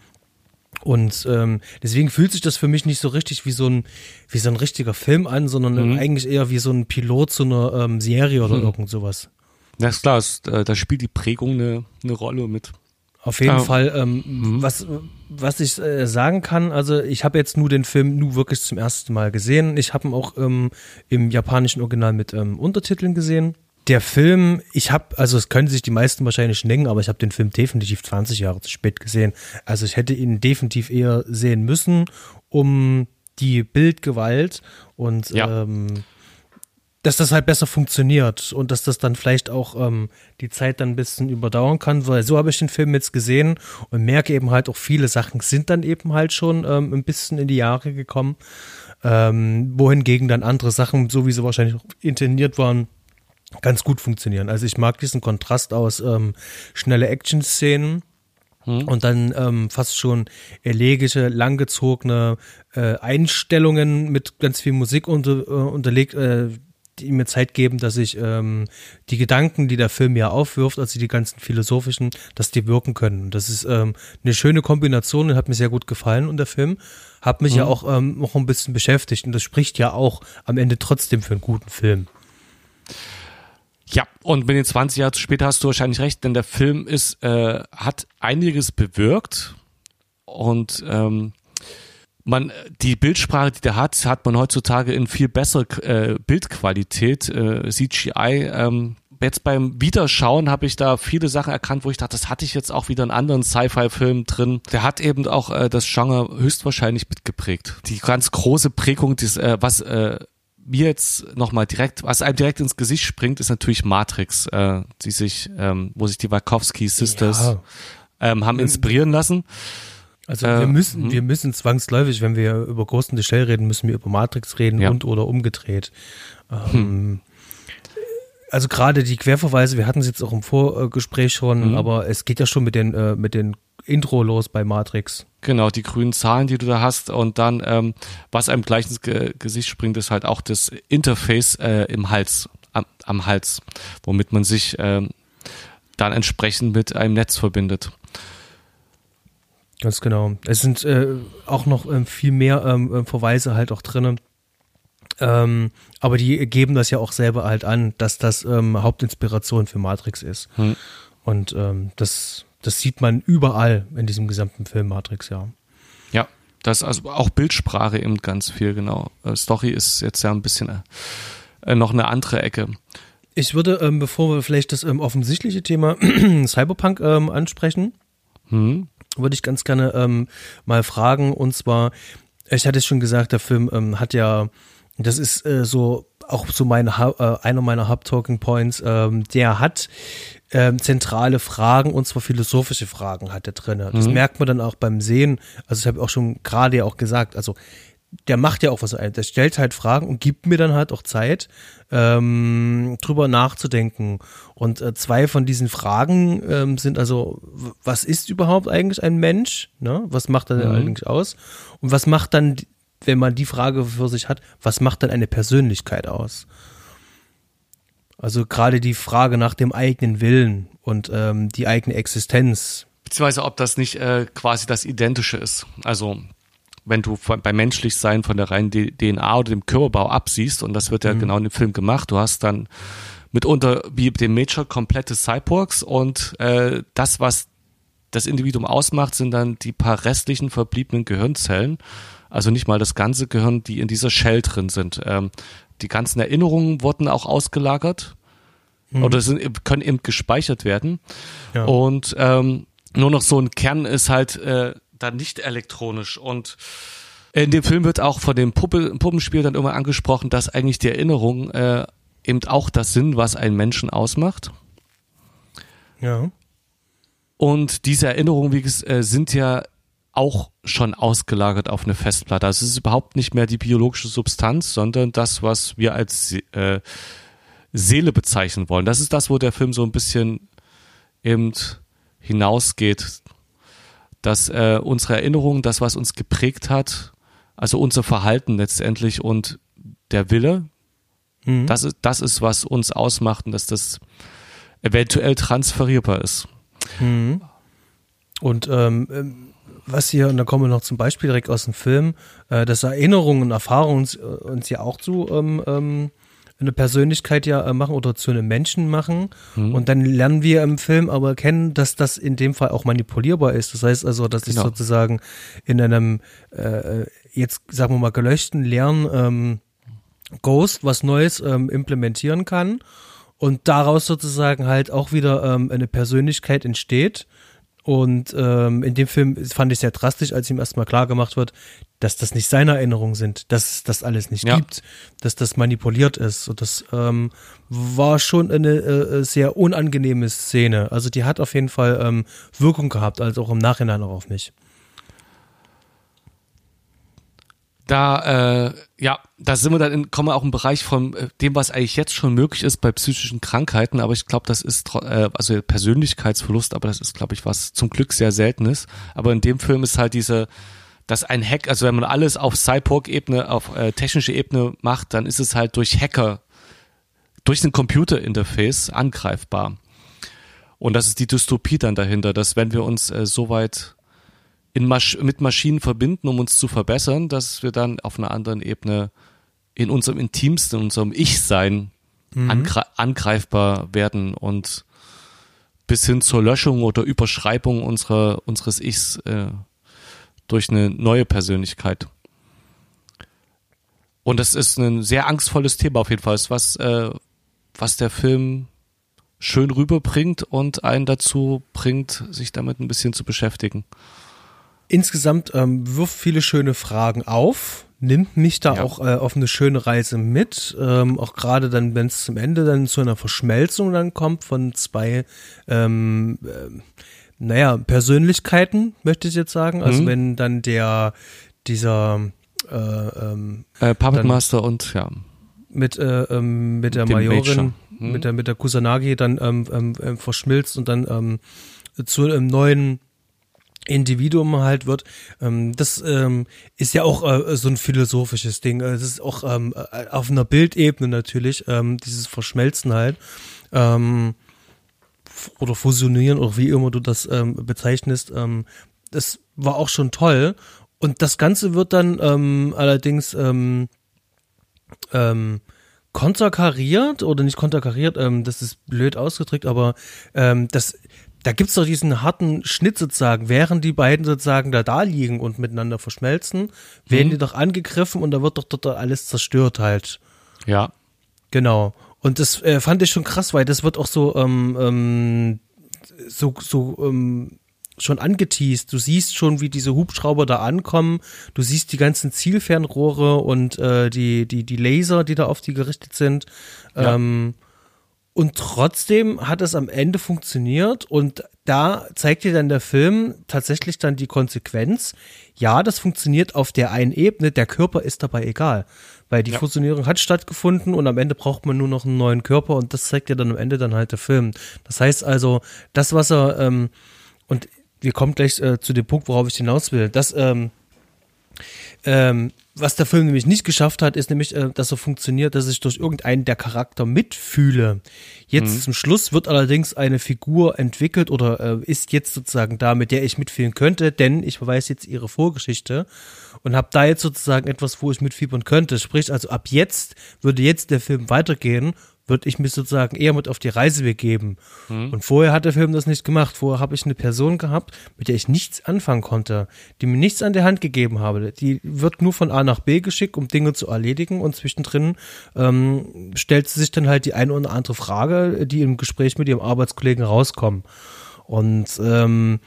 Und ähm, deswegen fühlt sich das für mich nicht so richtig wie so ein, wie so ein richtiger Film an, sondern mhm. eigentlich eher wie so ein Pilot zu einer ähm, Serie oder mhm. irgend sowas. Ja, ist klar, äh, da spielt die Prägung eine, eine Rolle mit. Auf jeden Ah, Fall, ähm, was, was ich äh, sagen kann, also ich habe jetzt nur den Film nur wirklich zum ersten Mal gesehen. Ich habe ihn auch ähm, im japanischen Original mit ähm, Untertiteln gesehen. Der Film, ich habe, also es können sich die meisten wahrscheinlich denken, aber ich habe den Film definitiv 20 Jahre zu spät gesehen. Also ich hätte ihn definitiv eher sehen müssen, um die Bildgewalt und Ja. ähm, dass das halt besser funktioniert und dass das dann vielleicht auch ähm, die Zeit dann ein bisschen überdauern kann, weil so habe ich den Film jetzt gesehen und merke eben halt auch viele Sachen sind dann eben halt schon ähm, ein bisschen in die Jahre gekommen, ähm, wohingegen dann andere Sachen, so wie sie wahrscheinlich intendiert waren, ganz gut funktionieren. Also ich mag diesen Kontrast aus ähm, schnelle Action-Szenen und dann ähm, fast schon elegische, langgezogene äh, Einstellungen mit ganz viel Musik unter, äh, unterlegt, äh, die mir Zeit geben, dass ich ähm, die Gedanken, die der Film ja aufwirft, also die ganzen philosophischen, dass die wirken können. Das ist ähm, eine schöne Kombination und hat mir sehr gut gefallen und der Film hat mich ja auch ähm, noch ein bisschen beschäftigt und das spricht ja auch am Ende trotzdem für einen guten Film. Ja, und mit den 20 Jahren zu spät hast du wahrscheinlich recht, denn der Film ist, äh, hat einiges bewirkt und ähm, man die Bildsprache, die der hat, hat man heutzutage in viel bessere äh, Bildqualität, äh, CGI. Ähm, jetzt beim Wiederschauen habe ich da viele Sachen erkannt, wo ich dachte, das hatte ich jetzt auch wieder in anderen Sci-Fi-Filmen drin. Der hat eben auch äh, das Genre höchstwahrscheinlich mitgeprägt. Die ganz große Prägung, des, äh, was äh, mir jetzt nochmal direkt, was einem direkt ins Gesicht springt, ist natürlich Matrix, äh, die sich, ähm, wo sich die Wachowski Sisters Ja. ähm, haben inspirieren lassen. Also Äh, wir müssen, hm. wir müssen zwangsläufig, wenn wir über Ghost in the Shell reden, müssen wir über Matrix reden Ja. und oder umgedreht. Ähm, Also gerade die Querverweise, wir hatten es jetzt auch im Vorgespräch schon, Mhm. aber es geht ja schon mit den, äh, mit den Intro los bei Matrix. Genau, die grünen Zahlen, die du da hast. Und dann, ähm, was einem gleich ins Ge Gesicht springt, ist halt auch das Interface äh, im Hals, am, am Hals, womit man sich ähm, dann entsprechend mit einem Netz verbindet. Ganz genau. Es sind äh, auch noch ähm, viel mehr ähm, ähm, Verweise halt auch drinnen. Ähm, aber die geben das ja auch selber halt an, dass das ähm, Hauptinspiration für Matrix ist. Hm. Und ähm, das, das sieht man überall in diesem gesamten Film Matrix, ja. Ja, das also auch Bildsprache eben ganz viel, genau. Äh, Story ist jetzt ja ein bisschen äh, noch eine andere Ecke. Ich würde, ähm, bevor wir vielleicht das ähm, offensichtliche Thema [clears throat] Cyberpunk ähm, ansprechen, Hm? Würde ich ganz gerne ähm, mal fragen. Und zwar, ich hatte es schon gesagt, der Film ähm, hat ja, das ist äh, so auch so meine, äh, einer meiner Hub-Talking Points, ähm, der hat ähm, zentrale Fragen und zwar philosophische Fragen hat er drin. Das merkt man dann auch beim Sehen. Also ich habe auch schon gerade ja auch gesagt, also der macht ja auch was ein. Der stellt halt Fragen und gibt mir dann halt auch Zeit, ähm, drüber nachzudenken. Und äh, zwei von diesen Fragen ähm, sind also, was ist überhaupt eigentlich ein Mensch? Ne? Was macht er denn eigentlich aus? Und was macht dann, wenn man die Frage für sich hat, was macht dann eine Persönlichkeit aus? Also gerade die Frage nach dem eigenen Willen und ähm, die eigene Existenz. Beziehungsweise ob das nicht äh, quasi das Identische ist. Also wenn du von, bei Menschlichsein von der reinen DNA oder dem Körperbau absiehst, und das wird ja genau in dem Film gemacht, du hast dann mitunter wie dem Major komplette Cyborgs und äh, das, was das Individuum ausmacht, sind dann die paar restlichen verbliebenen Gehirnzellen. Also nicht mal das ganze Gehirn, die in dieser Shell drin sind. Ähm, die ganzen Erinnerungen wurden auch ausgelagert oder sind, können eben gespeichert werden. Ja. Und ähm, nur noch so ein Kern ist halt äh, dann nicht elektronisch. Und in dem Film wird auch von dem Puppe, Puppenspiel dann immer angesprochen, dass eigentlich die Erinnerungen äh, eben auch das sind, was einen Menschen ausmacht. Ja. Und diese Erinnerungen, wie gesagt, äh, sind ja auch schon ausgelagert auf eine Festplatte. Also es ist überhaupt nicht mehr die biologische Substanz, sondern das, was wir als äh, Seele bezeichnen wollen. Das ist das, wo der Film so ein bisschen eben hinausgeht, dass äh, unsere Erinnerungen, das, was uns geprägt hat, also unser Verhalten letztendlich und der Wille, Mhm. das ist, das ist, was uns ausmacht und dass das eventuell transferierbar ist. Mhm. Und ähm, ähm, was hier, und da kommen wir noch zum Beispiel direkt aus dem Film, äh, dass Erinnerungen und Erfahrungen uns, äh, uns ja auch zu ähm, ähm, eine Persönlichkeit ja äh, machen oder zu einem Menschen machen. Mhm. Und dann lernen wir im Film aber kennen, dass das in dem Fall auch manipulierbar ist. Das heißt also, dass genau. ich sozusagen in einem äh, jetzt, sagen wir mal, gelöschten leeren ähm, Ghost was Neues ähm, implementieren kann und daraus sozusagen halt auch wieder ähm, eine Persönlichkeit entsteht. Und ähm, in dem Film fand ich sehr drastisch, als ihm erstmal klar gemacht wird, dass das nicht seine Erinnerungen sind, dass das alles nicht ja. gibt, dass das manipuliert ist. Und das ähm, war schon eine äh, sehr unangenehme Szene. Also die hat auf jeden Fall ähm, Wirkung gehabt, also auch im Nachhinein auch auf mich. Da äh, ja, da sind wir dann in, kommen wir auch im Bereich von äh, dem, was eigentlich jetzt schon möglich ist bei psychischen Krankheiten, aber ich glaube, das ist äh, also Persönlichkeitsverlust, aber das ist, glaube ich, was zum Glück sehr seltenes. Aber in dem Film ist halt diese, dass ein Hack, also wenn man alles auf Cyborg-Ebene, auf äh, technische Ebene macht, dann ist es halt durch Hacker, durch ein Computer-Interface angreifbar. Und das ist die Dystopie dann dahinter, dass wenn wir uns äh, so weit in Masch mit Maschinen verbinden, um uns zu verbessern, dass wir dann auf einer anderen Ebene in unserem intimsten, in unserem Ich-Sein mhm. angre angreifbar werden und bis hin zur Löschung oder Überschreibung unserer, unseres Ichs äh, durch eine neue Persönlichkeit. Und das ist ein sehr angstvolles Thema auf jeden Fall, was, äh, was der Film schön rüberbringt und einen dazu bringt, sich damit ein bisschen zu beschäftigen insgesamt ähm, wirft viele schöne Fragen auf, nimmt mich da ja. auch äh, auf eine schöne Reise mit, ähm, auch gerade dann, wenn es zum Ende dann zu einer Verschmelzung dann kommt von zwei, ähm, äh, naja, Persönlichkeiten, möchte ich jetzt sagen. Also mhm. wenn dann der, dieser äh, ähm, äh, Puppet Master und ja. Mit, äh, ähm, mit der Dem Majorin, mhm. mit der, mit der Kusanagi dann ähm, ähm, äh, verschmilzt und dann ähm, zu einem neuen Individuum halt wird. Ähm, das ähm, ist ja auch äh, so ein philosophisches Ding. Das ist auch ähm, äh, auf einer Bildebene natürlich, dieses Verschmelzen halt. Oder fusionieren oder wie immer du das bezeichnest. Das war auch schon toll. Und das Ganze wird dann allerdings konterkariert oder nicht konterkariert, das ist blöd ausgedrückt, aber das da gibt's doch diesen harten Schnitt sozusagen, während die beiden sozusagen da da liegen und miteinander verschmelzen, werden mhm. die doch angegriffen und da wird doch dort alles zerstört halt. Ja. Genau. Und das äh, fand ich schon krass, weil das wird auch so, ähm, ähm, so, so, ähm, schon angeteased. Du siehst schon, wie diese Hubschrauber da ankommen. Du siehst die ganzen Zielfernrohre und äh, die, die, die Laser, die da auf die gerichtet sind. Ja. Ähm, und trotzdem hat es am Ende funktioniert und da zeigt dir dann der Film tatsächlich dann die Konsequenz. Ja, das funktioniert auf der einen Ebene, der Körper ist dabei egal. Weil die ja. Fusionierung hat stattgefunden und am Ende braucht man nur noch einen neuen Körper und das zeigt dir dann am Ende dann halt der Film. Das heißt also, das, was er, ähm, und wir kommen gleich äh, zu dem Punkt, worauf ich hinaus will, das, ähm, ähm, was der Film nämlich nicht geschafft hat, ist nämlich, äh, dass er funktioniert, dass ich durch irgendeinen der Charakter mitfühle. Jetzt mhm. zum Schluss wird allerdings eine Figur entwickelt oder äh, ist jetzt sozusagen da, mit der ich mitfühlen könnte, denn ich weiß jetzt ihre Vorgeschichte und habe da jetzt sozusagen etwas, wo ich mitfiebern könnte. Sprich, also ab jetzt würde jetzt der Film weitergehen würde ich mich sozusagen eher mit auf die Reise begeben. Mhm. Und vorher hat der Film das nicht gemacht. Vorher habe ich eine Person gehabt, mit der ich nichts anfangen konnte, die mir nichts an der Hand gegeben habe. Die wird nur von A nach B geschickt, um Dinge zu erledigen und zwischendrin ähm, stellt sie sich dann halt die eine oder andere Frage, die im Gespräch mit ihrem Arbeitskollegen rauskommen. Und ähm,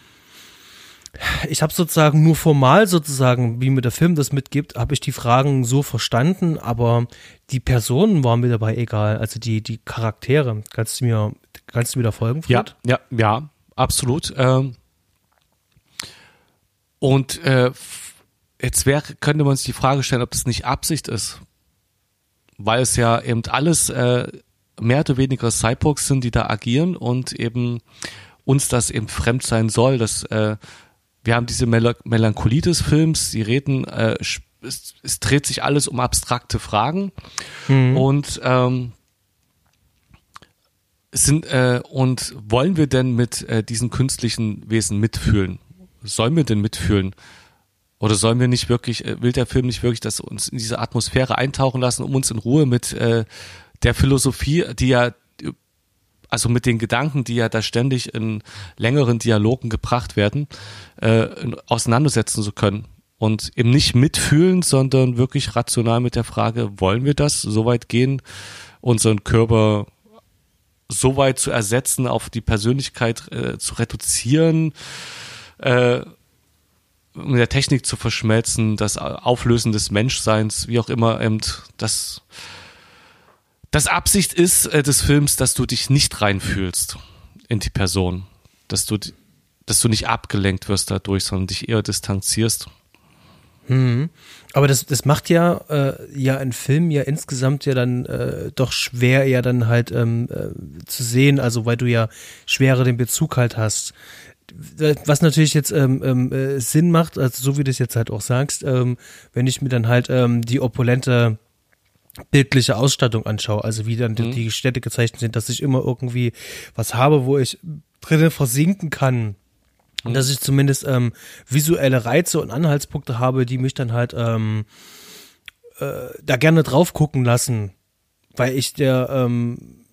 ich habe sozusagen nur formal sozusagen, wie mir der Film das mitgibt, habe ich die Fragen so verstanden, aber die Personen waren mir dabei egal, also die die Charaktere. Kannst du mir kannst du mir da folgen? Fred? Ja, ja, ja, absolut. Ähm und äh, jetzt wäre könnte man sich die Frage stellen, ob es nicht Absicht ist, weil es ja eben alles äh, mehr oder weniger Cyborgs sind, die da agieren und eben uns das eben fremd sein soll, dass äh, wir haben diese Mel Melancholie des Films, die reden, äh, es, es, dreht sich alles um abstrakte Fragen mhm. und ähm, sind äh, und wollen wir denn mit äh, diesen künstlichen Wesen mitfühlen? Sollen wir denn mitfühlen? Oder sollen wir nicht wirklich, äh, will der Film nicht wirklich das uns in diese Atmosphäre eintauchen lassen, um uns in Ruhe mit äh, der Philosophie, die ja, also mit den Gedanken, die ja da ständig in längeren Dialogen gebracht werden, äh, auseinandersetzen zu können. Und eben nicht mitfühlen, sondern wirklich rational mit der Frage, wollen wir das so weit gehen, unseren Körper so weit zu ersetzen, auf die Persönlichkeit äh, zu reduzieren, äh, mit der Technik zu verschmelzen, das Auflösen des Menschseins, wie auch immer, eben das, das Absicht ist äh, des Films, dass du dich nicht reinfühlst in die Person, dass du, dass du nicht abgelenkt wirst dadurch, sondern dich eher distanzierst. Mhm. Aber das, das macht ja, äh, ja ein Film ja insgesamt ja dann äh, doch schwer, ja dann halt ähm, äh, zu sehen, also weil du ja schwerer den Bezug halt hast. Was natürlich jetzt ähm, ähm, äh, Sinn macht, also so wie du es jetzt halt auch sagst, ähm, wenn ich mir dann halt ähm, die opulente bildliche Ausstattung anschaue, also wie dann mhm. die Städte gezeichnet sind, dass ich immer irgendwie was habe, wo ich drinnen versinken kann und dass ich zumindest ähm, visuelle Reize und Anhaltspunkte habe, die mich dann halt ähm, äh, da gerne drauf gucken lassen, weil ich der, ähm,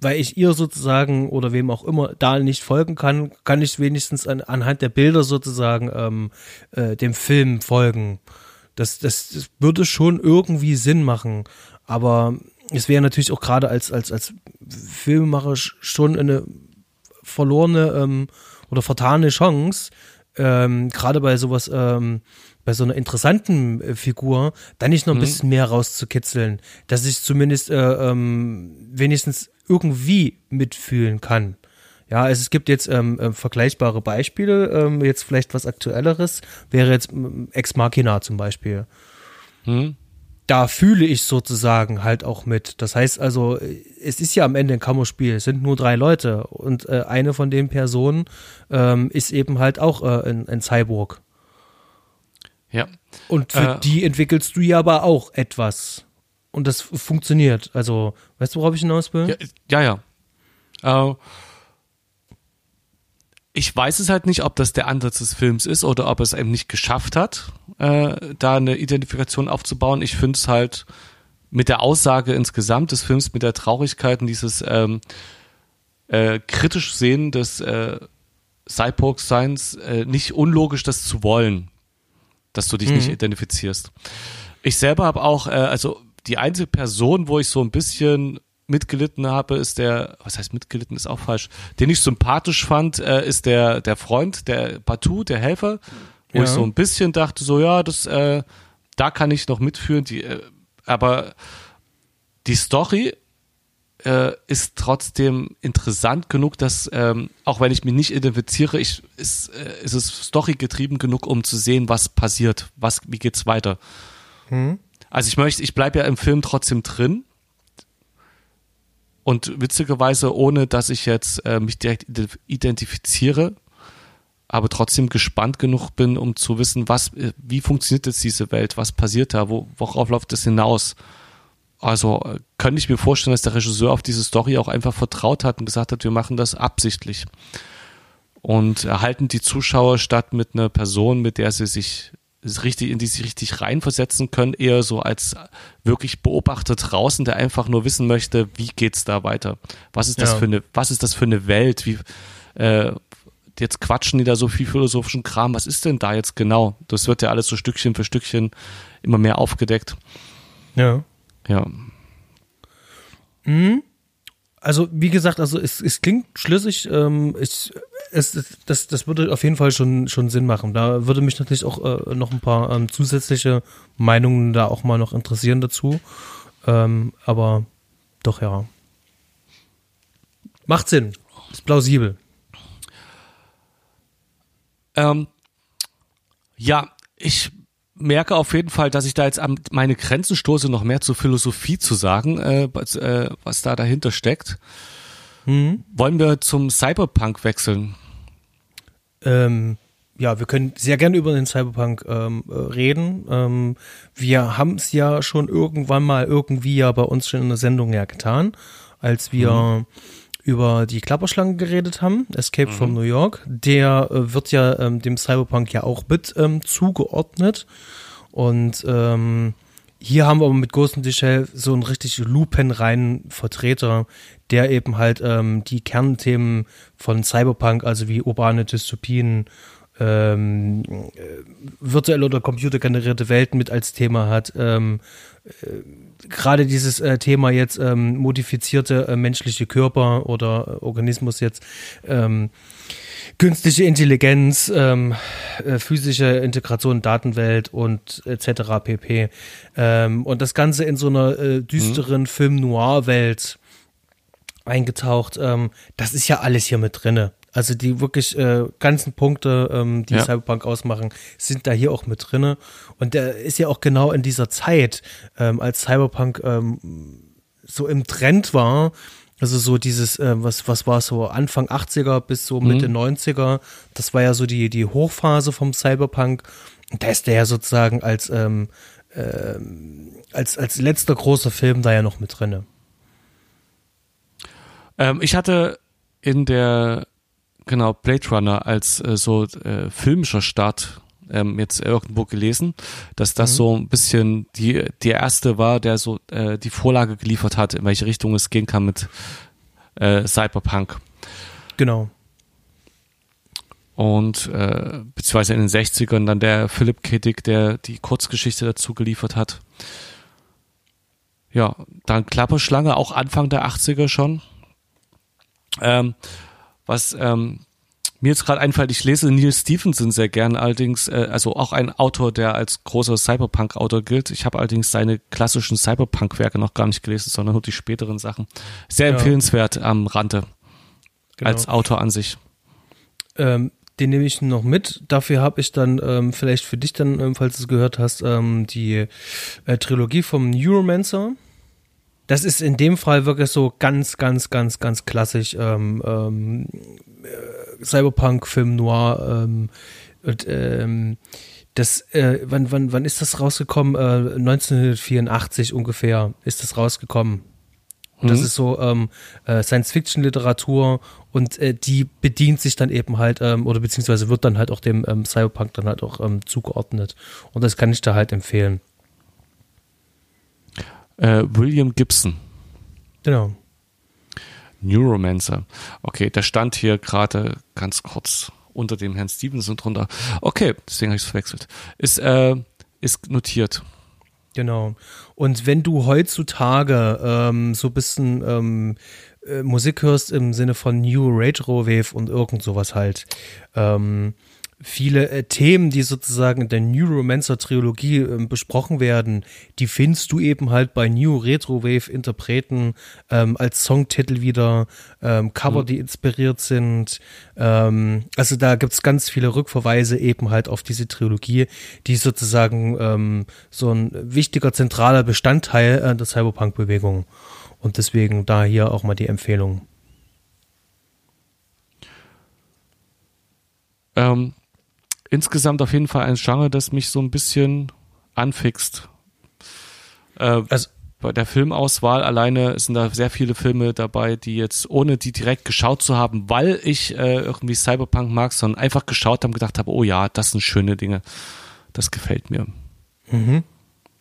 weil ich ihr sozusagen oder wem auch immer da nicht folgen kann, kann ich wenigstens an, anhand der Bilder sozusagen ähm, äh, dem Film folgen. Das, das, das würde schon irgendwie Sinn machen, aber es wäre natürlich auch gerade als, als, als Filmemacher schon eine verlorene ähm, oder vertane Chance, ähm, gerade bei sowas, ähm, bei so einer interessanten äh, Figur, dann nicht noch ein mhm. bisschen mehr rauszukitzeln, dass ich zumindest äh, ähm, wenigstens irgendwie mitfühlen kann. Ja, also es gibt jetzt ähm, äh, vergleichbare Beispiele, ähm, jetzt vielleicht was Aktuelleres, wäre jetzt Ex Machina zum Beispiel. Mhm da fühle ich sozusagen halt auch mit. Das heißt also, es ist ja am Ende ein Kammerspiel, es sind nur drei Leute und äh, eine von den Personen ähm, ist eben halt auch äh, ein, ein Cyborg. Ja. Und für äh, die entwickelst du ja aber auch etwas. Und das funktioniert. Also, weißt du, worauf ich hinaus will? Ja, ja. ja. Äh, ich weiß es halt nicht, ob das der Ansatz des Films ist oder ob es eben nicht geschafft hat, äh, da eine Identifikation aufzubauen. Ich finde es halt mit der Aussage insgesamt des Films, mit der Traurigkeit und dieses ähm, äh, kritisch Sehen des äh, Cyborg-Seins äh, nicht unlogisch, das zu wollen, dass du dich mhm. nicht identifizierst. Ich selber habe auch, äh, also die einzige Person, wo ich so ein bisschen mitgelitten habe, ist der, was heißt mitgelitten, ist auch falsch, den ich sympathisch fand, äh, ist der, der Freund, der Batu, der Helfer, wo ja. ich so ein bisschen dachte, so ja, das, äh, da kann ich noch mitführen, die, äh, aber die Story äh, ist trotzdem interessant genug, dass ähm, auch wenn ich mich nicht identifiziere, ich ist, äh, ist es Story getrieben genug, um zu sehen, was passiert, was, wie geht's weiter. Hm. Also ich möchte, ich bleibe ja im Film trotzdem drin, und witzigerweise, ohne dass ich jetzt äh, mich direkt identifiziere, aber trotzdem gespannt genug bin, um zu wissen, was, äh, wie funktioniert jetzt diese Welt, was passiert da, wo, worauf läuft das hinaus? Also äh, könnte ich mir vorstellen, dass der Regisseur auf diese Story auch einfach vertraut hat und gesagt hat, wir machen das absichtlich. Und erhalten die Zuschauer statt mit einer Person, mit der sie sich richtig, in die sie richtig reinversetzen können, eher so als wirklich Beobachter draußen, der einfach nur wissen möchte, wie geht's da weiter? Was ist das ja. für eine, was ist das für eine Welt? Wie, äh, jetzt quatschen die da so viel philosophischen Kram. Was ist denn da jetzt genau? Das wird ja alles so Stückchen für Stückchen immer mehr aufgedeckt. Ja. Ja. Mhm. Also, wie gesagt, also es, es klingt schlüssig. Ähm, ich, es, das, das würde auf jeden Fall schon, schon Sinn machen. Da würde mich natürlich auch äh, noch ein paar ähm, zusätzliche Meinungen da auch mal noch interessieren dazu. Ähm, aber doch, ja. Macht Sinn. Ist plausibel. Ähm, ja, ich merke auf jeden Fall, dass ich da jetzt an meine Grenzen stoße, noch mehr zur Philosophie zu sagen, äh, was, äh, was da dahinter steckt. Mhm. Wollen wir zum Cyberpunk wechseln? Ähm, ja, wir können sehr gerne über den Cyberpunk ähm, äh, reden. Ähm, wir haben es ja schon irgendwann mal irgendwie ja bei uns schon in der Sendung ja getan, als wir mhm. Über die Klapperschlange geredet haben, Escape mhm. from New York. Der äh, wird ja ähm, dem Cyberpunk ja auch mit ähm, zugeordnet. Und ähm, hier haben wir aber mit Ghost in the Shell so einen richtig lupenreinen Vertreter, der eben halt ähm, die Kernthemen von Cyberpunk, also wie urbane Dystopien, ähm, äh, virtuelle oder computergenerierte Welten mit als Thema hat. Ähm, äh, Gerade dieses äh, Thema jetzt ähm, modifizierte äh, menschliche Körper oder äh, Organismus jetzt ähm, künstliche Intelligenz, ähm, äh, physische Integration, Datenwelt und etc. pp. Ähm, und das Ganze in so einer düsteren mhm. Film-Noir-Welt eingetaucht. Das ist ja alles hier mit drinne. Also die wirklich äh, ganzen Punkte, ähm, die ja. Cyberpunk ausmachen, sind da hier auch mit drinne. Und der ist ja auch genau in dieser Zeit, ähm, als Cyberpunk ähm, so im Trend war, also so dieses, äh, was, was war so Anfang 80er bis so Mitte mhm. 90er, das war ja so die, die Hochphase vom Cyberpunk. Und da ist der ja sozusagen als, ähm, äh, als, als letzter großer Film da ja noch mit drinne. Ähm, ich hatte in der, genau, Blade Runner als äh, so äh, filmischer Start ähm, jetzt irgendwo gelesen, dass das mhm. so ein bisschen die, die erste war, der so äh, die Vorlage geliefert hat, in welche Richtung es gehen kann mit äh, Cyberpunk. Genau. Und äh, beziehungsweise in den 60ern dann der Philip K. Dick, der die Kurzgeschichte dazu geliefert hat. Ja, dann Klapperschlange, auch Anfang der 80er schon. Ähm, was ähm, mir jetzt gerade einfällt, ich lese Neil Stephenson sehr gern, allerdings, äh, also auch ein Autor, der als großer Cyberpunk-Autor gilt. Ich habe allerdings seine klassischen Cyberpunk-Werke noch gar nicht gelesen, sondern nur die späteren Sachen. Sehr ja. empfehlenswert am Rande. Genau. Als Autor an sich. Ähm, den nehme ich noch mit. Dafür habe ich dann ähm, vielleicht für dich dann, ähm, falls du es gehört hast, ähm, die äh, Trilogie vom Neuromancer das ist in dem Fall wirklich so ganz, ganz, ganz, ganz klassisch ähm, ähm, äh, Cyberpunk, Film Noir. Ähm, und, ähm, das, äh, wann, wann, wann ist das rausgekommen? Äh, 1984 ungefähr ist das rausgekommen. Und das mhm. ist so ähm, äh, Science-Fiction-Literatur und äh, die bedient sich dann eben halt, ähm, oder beziehungsweise wird dann halt auch dem ähm, Cyberpunk dann halt auch ähm, zugeordnet. Und das kann ich da halt empfehlen. Äh, William Gibson. Genau. Neuromancer. Okay, der stand hier gerade ganz kurz unter dem Herrn Stevenson drunter. Okay, deswegen habe ich es verwechselt. Ist, äh, ist notiert. Genau. Und wenn du heutzutage ähm, so ein bisschen ähm, äh, Musik hörst im Sinne von New Retro Wave und irgend sowas halt, ähm, viele äh, Themen, die sozusagen in der New Romancer Trilogie äh, besprochen werden, die findest du eben halt bei New Retrowave Interpreten ähm, als Songtitel wieder, ähm, Cover, mhm. die inspiriert sind. Ähm, also da gibt's ganz viele Rückverweise eben halt auf diese Trilogie, die sozusagen ähm, so ein wichtiger zentraler Bestandteil äh, der Cyberpunk-Bewegung. Und deswegen da hier auch mal die Empfehlung. Ähm, insgesamt auf jeden Fall ein Genre, das mich so ein bisschen anfixt. Äh, also bei der Filmauswahl alleine sind da sehr viele Filme dabei, die jetzt, ohne die direkt geschaut zu haben, weil ich äh, irgendwie Cyberpunk mag, sondern einfach geschaut haben, gedacht habe, oh ja, das sind schöne Dinge. Das gefällt mir. Mhm.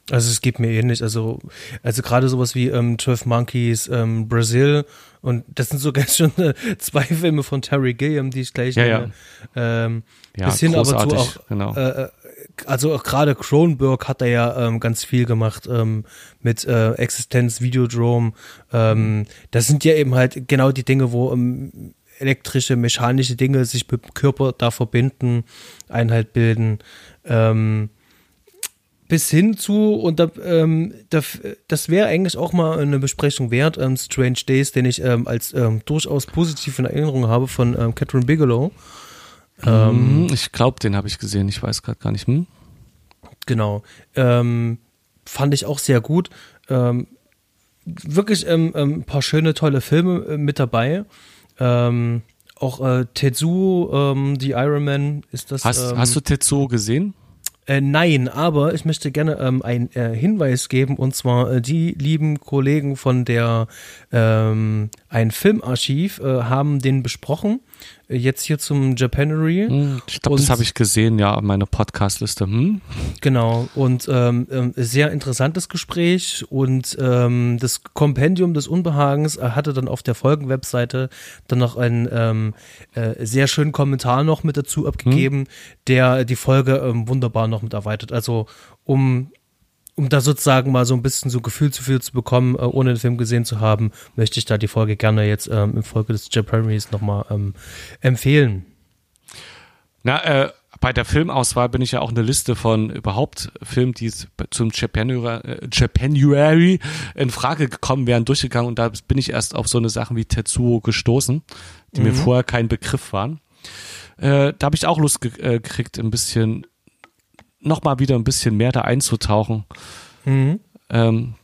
Also es geht mir ähnlich. Also, also gerade sowas wie ähm, 12 Monkeys, ähm, Brazil und das sind sogar [laughs] schon äh, zwei Filme von Terry Gilliam, die ich gleich ja. Ja. Ähm, ja, bis hin aber zu auch, genau. Äh, äh, also auch gerade Cronenberg hat er ja ähm, ganz viel gemacht ähm, mit äh, Existenz, Videodrome. Ähm, das sind ja eben halt genau die Dinge, wo ähm, elektrische, mechanische Dinge sich mit dem Körper da verbinden, Einheit bilden. Ähm, bis hin zu, und da, ähm, da, das wäre eigentlich auch mal eine Besprechung wert, ähm, Strange Days, den ich ähm, als ähm, durchaus positiv in Erinnerung habe von ähm, Catherine Bigelow. Ähm, ich glaube, den habe ich gesehen, ich weiß gerade gar nicht. Hm? Genau. Fand ich auch sehr gut. Wirklich ein paar schöne, tolle Filme äh, mit dabei. Auch äh, Tetsuo, ähm, The Iron Man, ist das. Hast, hast du Tetsuo gesehen? Äh, nein, aber ich möchte gerne ähm, einen äh, Hinweis geben und zwar äh, die lieben Kollegen von der ähm, ein Filmarchiv äh, haben den besprochen jetzt hier zum Japanery. Hm, ich glaube, das habe ich gesehen, ja, auf meiner Podcast-Liste. Hm? Genau, und ähm, ähm, sehr interessantes Gespräch und ähm, das Kompendium des Unbehagens hatte dann auf der Folgenwebseite dann noch einen ähm, äh, sehr schönen Kommentar noch mit dazu abgegeben, hm? der die Folge ähm, wunderbar noch mit erweitert. Also um um da sozusagen mal so ein bisschen so Gefühl zu viel zu bekommen, äh, ohne den Film gesehen zu haben, möchte ich da die Folge gerne jetzt ähm, in Folge des Japaneries nochmal ähm, empfehlen. Na, äh, bei der Filmauswahl bin ich ja auch eine Liste von überhaupt Filmen, die zum Japanuary, äh, Japanuary in Frage gekommen wären, durchgegangen und da bin ich erst auf so eine Sachen wie Tetsuo gestoßen, die mhm. mir vorher kein Begriff waren. Äh, da habe ich auch Lust äh, gekriegt, ein bisschen noch mal wieder ein bisschen mehr da einzutauchen. Mhm. Ähm,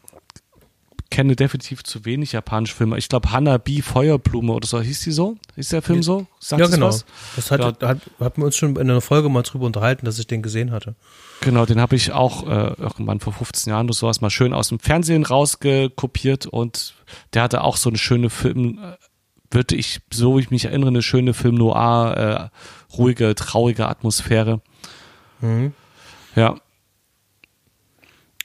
kenne definitiv zu wenig japanische Filme. Ich glaube, Hanabi Feuerblume oder so, hieß die so? Hieß der Film so? Sagt ja, genau. Was? Das hat, ja. hat, hat wir uns schon in einer Folge mal drüber unterhalten, dass ich den gesehen hatte. Genau, den habe ich auch äh, irgendwann vor 15 Jahren oder sowas mal schön aus dem Fernsehen rausgekopiert und der hatte auch so eine schöne Film, äh, würde ich, so wie ich mich erinnere, eine schöne Film noir, äh, ruhige, traurige Atmosphäre. Mhm. Ja.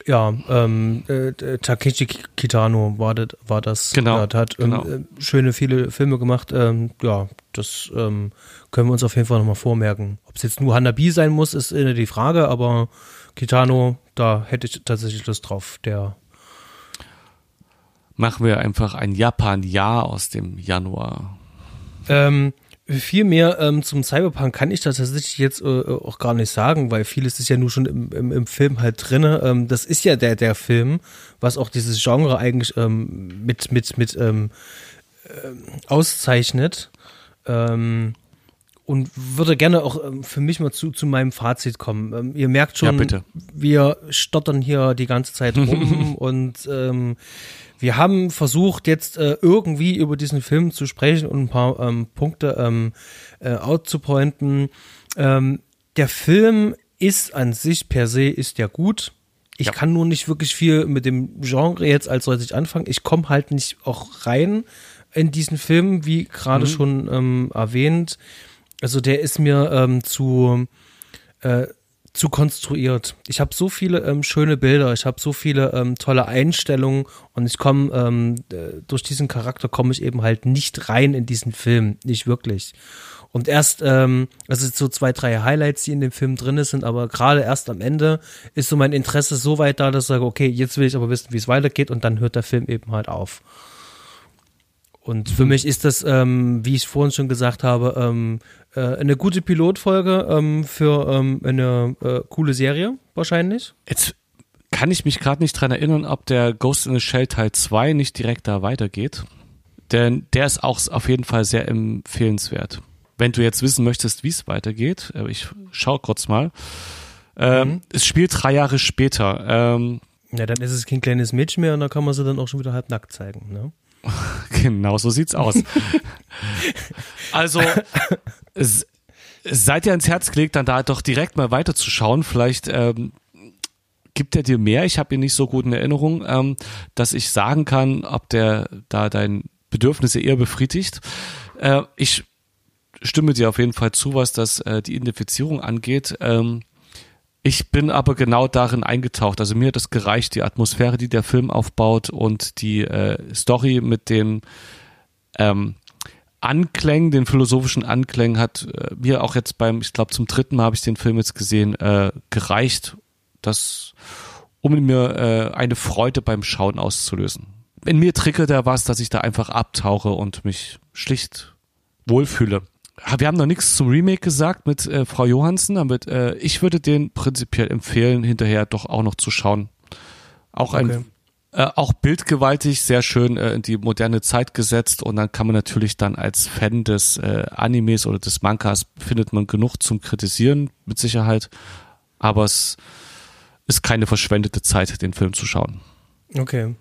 Ja, ähm, äh, Takeshi Kitano war das. War das genau. Ja, hat ähm, genau. äh, schöne, viele Filme gemacht. Ähm, ja, das ähm, können wir uns auf jeden Fall nochmal vormerken. Ob es jetzt nur Hanabi sein muss, ist äh, die Frage, aber Kitano, da hätte ich tatsächlich Lust drauf. Der Machen wir einfach ein Japan-Jahr aus dem Januar. Ähm, viel mehr ähm, zum Cyberpunk kann ich da tatsächlich jetzt äh, auch gar nicht sagen, weil vieles ist ja nur schon im, im, im Film halt drinne. Ähm, das ist ja der der Film, was auch dieses Genre eigentlich ähm, mit mit mit ähm, äh, auszeichnet. Ähm, und würde gerne auch ähm, für mich mal zu, zu meinem Fazit kommen. Ähm, ihr merkt schon, ja, wir stottern hier die ganze Zeit [laughs] rum und ähm, wir haben versucht, jetzt äh, irgendwie über diesen Film zu sprechen und ein paar ähm, Punkte ähm, äh, outzupointen. Ähm, der Film ist an sich per se ist ja gut. Ich ja. kann nur nicht wirklich viel mit dem Genre jetzt als solches anfangen. Ich komme halt nicht auch rein in diesen Film, wie gerade mhm. schon ähm, erwähnt. Also der ist mir ähm, zu äh, zu konstruiert. Ich habe so viele ähm, schöne Bilder, ich habe so viele ähm, tolle Einstellungen und ich komme ähm, durch diesen Charakter komme ich eben halt nicht rein in diesen Film, nicht wirklich. Und erst, ähm, also so zwei, drei Highlights, die in dem Film drin sind, aber gerade erst am Ende ist so mein Interesse so weit da, dass ich sage, okay, jetzt will ich aber wissen, wie es weitergeht und dann hört der Film eben halt auf. Und für mich ist das, ähm, wie ich vorhin schon gesagt habe, ähm, äh, eine gute Pilotfolge ähm, für ähm, eine äh, coole Serie wahrscheinlich. Jetzt kann ich mich gerade nicht dran erinnern, ob der Ghost in the Shell Teil 2 nicht direkt da weitergeht. Denn der ist auch auf jeden Fall sehr empfehlenswert. Wenn du jetzt wissen möchtest, wie es weitergeht, äh, ich schau kurz mal. Ähm, mhm. Es spielt drei Jahre später. Ähm, ja, dann ist es kein kleines Mädchen mehr und da kann man sie dann auch schon wieder halb nackt zeigen. Ne? [laughs] Genau, so sieht's aus. [laughs] also, seid ihr ins Herz gelegt, dann da doch direkt mal weiterzuschauen. Vielleicht ähm, gibt er dir mehr. Ich habe ihn nicht so gut in Erinnerung, ähm, dass ich sagen kann, ob der da dein Bedürfnisse eher befriedigt. Äh, ich stimme dir auf jeden Fall zu, was das äh, die Identifizierung angeht. Ähm, ich bin aber genau darin eingetaucht. Also mir hat es gereicht, die Atmosphäre, die der Film aufbaut und die äh, Story mit den ähm, Anklängen, den philosophischen Anklängen hat äh, mir auch jetzt beim, ich glaube zum dritten Mal habe ich den Film jetzt gesehen, äh, gereicht, das, um mir äh, eine Freude beim Schauen auszulösen. In mir triggert er was, dass ich da einfach abtauche und mich schlicht wohlfühle wir haben noch nichts zum Remake gesagt mit äh, Frau Johansen, damit äh, ich würde den prinzipiell empfehlen, hinterher doch auch noch zu schauen. Auch ein okay. Äh, auch bildgewaltig, sehr schön äh, in die moderne Zeit gesetzt und dann kann man natürlich dann als Fan des äh, Animes oder des Mangas findet man genug zum kritisieren mit Sicherheit, aber es ist keine verschwendete Zeit, den Film zu schauen. Okay.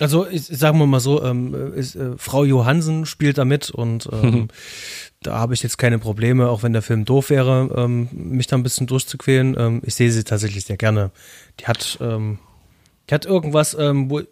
Also ich, sagen wir mal so, ähm, ist, äh, Frau Johansen spielt da mit und ähm, [laughs] da habe ich jetzt keine Probleme, auch wenn der Film doof wäre, ähm, mich da ein bisschen durchzuquälen. Ähm, ich sehe sie tatsächlich sehr gerne. Die hat, die hat irgendwas, ähm, wo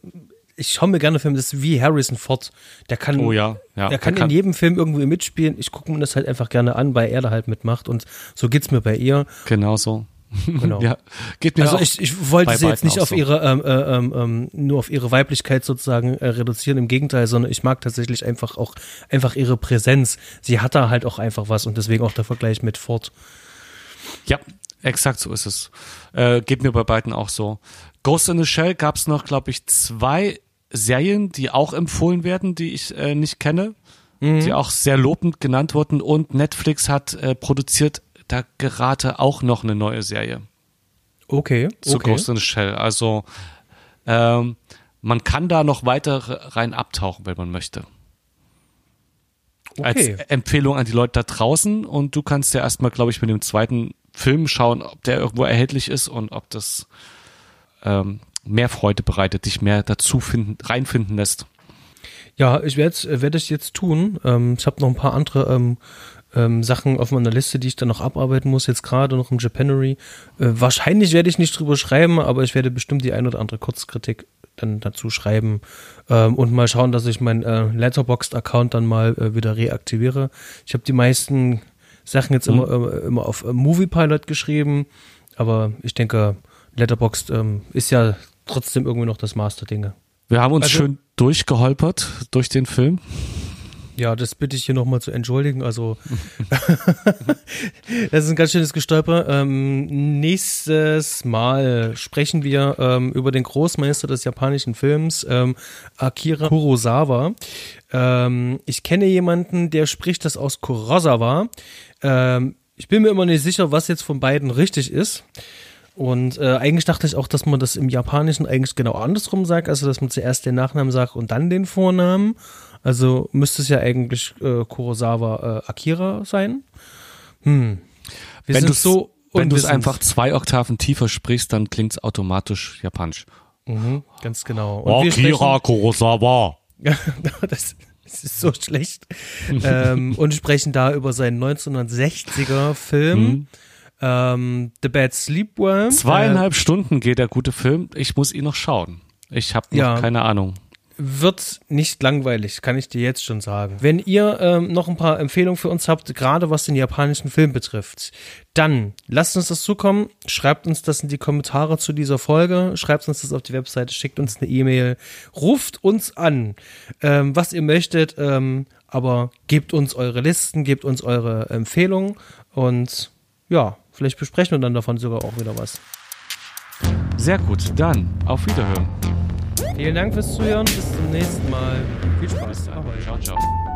ich schaue mir gerne Filme, das ist wie Harrison Ford. Der kann, Oh ja, ja, der kann, der kann- in jedem Film irgendwie mitspielen. Ich gucke mir das halt einfach gerne an, weil er da halt mitmacht. Und so geht's mir bei ihr. Genau so. Genau. [laughs] ja, geht mir Also auch ich, ich wollte sie jetzt nicht auf so. ihre, ähm, äh, ähm, ähm, nur auf ihre Weiblichkeit sozusagen äh, reduzieren, im Gegenteil, sondern ich mag tatsächlich einfach auch einfach ihre Präsenz. Sie hat da halt auch einfach was und deswegen auch der Vergleich mit Ford. Ja, exakt so ist es. Äh, geht mir bei beiden auch so. Ghost in the Shell gab es noch, glaube ich, zwei Serien, die auch empfohlen werden, die ich äh, nicht kenne, die auch sehr lobend genannt wurden. Und Netflix hat äh, produziert da gerade auch noch eine neue Serie Okay, zu okay. Ghost in the Shell. Also ähm, man kann da noch weiter rein abtauchen, wenn man möchte. Als okay. Empfehlung an die Leute da draußen und du kannst ja erstmal, glaube ich, mit dem zweiten Film schauen, ob der irgendwo erhältlich ist und ob das ähm, mehr Freude bereitet, dich mehr dazu finden, reinfinden lässt. Ja, ich werde werd ich jetzt tun. Ähm, ich habe noch ein paar andere ähm, ähm, Sachen auf meiner Liste, die ich dann noch abarbeiten muss, jetzt gerade noch im Japanery. Äh, wahrscheinlich werde ich nicht drüber schreiben, aber ich werde bestimmt die ein oder andere Kurzkritik dann dazu schreiben ähm, und mal schauen, dass ich meinen äh, Letterboxd-Account dann mal äh, wieder reaktiviere. Ich habe die meisten Sachen jetzt immer, äh, immer auf äh, Moviepilot geschrieben, aber ich denke, Letterboxd ähm, ist ja trotzdem irgendwie noch das Master-Dinge. Wir haben uns Also- schön durchgeholpert durch den Film. Ja, das bitte ich hier nochmal zu entschuldigen. Also, [laughs] [laughs] das ist ein ganz schönes Gestolper. Ähm, nächstes Mal sprechen wir ähm, über den Großmeister des japanischen Films, ähm, Akira Kurosawa. Ähm, ich kenne jemanden, der spricht das aus Kurosawa. Ähm, ich bin mir immer nicht sicher, was jetzt von beiden richtig ist. Und äh, eigentlich dachte ich auch, dass man das im Japanischen eigentlich genau andersrum sagt, also dass man zuerst den Nachnamen sagt und dann den Vornamen. Also müsste es ja eigentlich äh, Kurosawa äh, Akira sein. Hm. Wir wenn du so wenn du es einfach zwei Oktaven tiefer sprichst, dann klingt es automatisch japanisch. Mhm, ganz genau. Und wir sprechen- Kurosawa. [laughs] das, das ist so schlecht. ähm, [laughs] und sprechen da über seinen 1960er Film ähm, The Bad Sleepworm. Äh, Zweieinhalb Stunden geht der gute Film. Ich muss ihn noch schauen. Ich habe noch Ja. keine Ahnung. Wird nicht langweilig, kann ich dir jetzt schon sagen. Wenn ihr ähm, noch ein paar Empfehlungen für uns habt, gerade was den japanischen Film betrifft, dann lasst uns das zukommen, schreibt uns das in die Kommentare zu dieser Folge, schreibt uns das auf die Webseite, schickt uns eine E-Mail, ruft uns an, ähm, was ihr möchtet, ähm, aber gebt uns eure Listen, gebt uns eure Empfehlungen und ja, vielleicht besprechen wir dann davon sogar auch wieder was. Sehr gut, dann auf Wiederhören. Vielen Dank fürs Zuhören, bis zum nächsten Mal. Viel Spaß dabei. Ciao, ciao.